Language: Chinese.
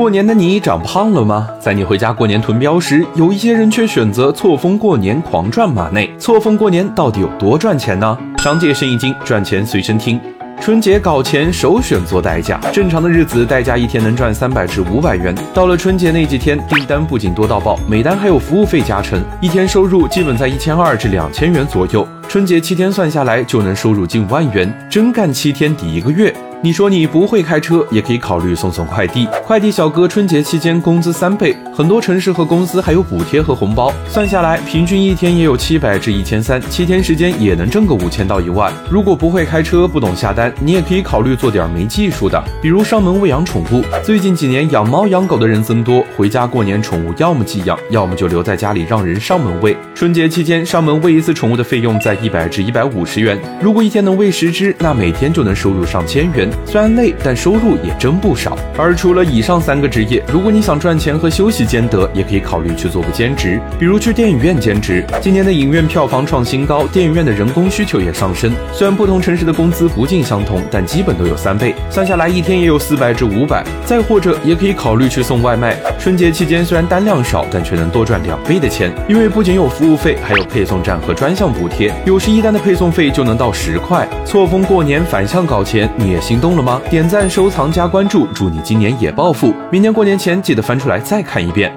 过年的你长胖了吗？在你回家过年囤膘时，有一些人却选择错峰过年狂赚马内。错峰过年到底有多赚钱呢？商界生意经，赚钱随身听。春节搞钱首选做代驾，正常的日子代驾一天能赚三百至五百元。到了春节那几天，订单不仅多到爆，每单还有服务费加成，一天收入基本在一千二至两千元左右。春节七天算下来，就能收入近万元，真干七天抵一个月。你说你不会开车，也可以考虑送送快递。快递小哥春节期间工资三倍，很多城市和公司还有补贴和红包。算下来，平均一天也有七百至一千三，七天时间也能挣个五千到一万。如果不会开车，不懂下单，你也可以考虑做点没技术的，比如上门喂养宠物。最近几年养猫养狗的人增多，回家过年宠物要么寄养，要么就留在家里让人上门喂。春节期间上门喂一次宠物的费用在一百至一百五十元，如果一天能喂十只，那每天就能收入上千元。虽然累，但收入也真不少。而除了以上三个职业，如果你想赚钱和休息兼得，也可以考虑去做个兼职，比如去电影院兼职。今年的影院票房创新高，电影院的人工需求也上升。虽然不同城市的工资不尽相同，但基本都有三倍，算下来一天也有四百至五百。再或者也可以考虑去送外卖。春节期间虽然单量少，但却能多赚两倍的钱，因为不仅有服务费，还有配送站和专项补贴，有时一单的配送费就能到十块。错峰过年反向搞钱，你也心动了吗？点赞、收藏、加关注，祝你今年也暴富！明年过年前记得翻出来再看一遍。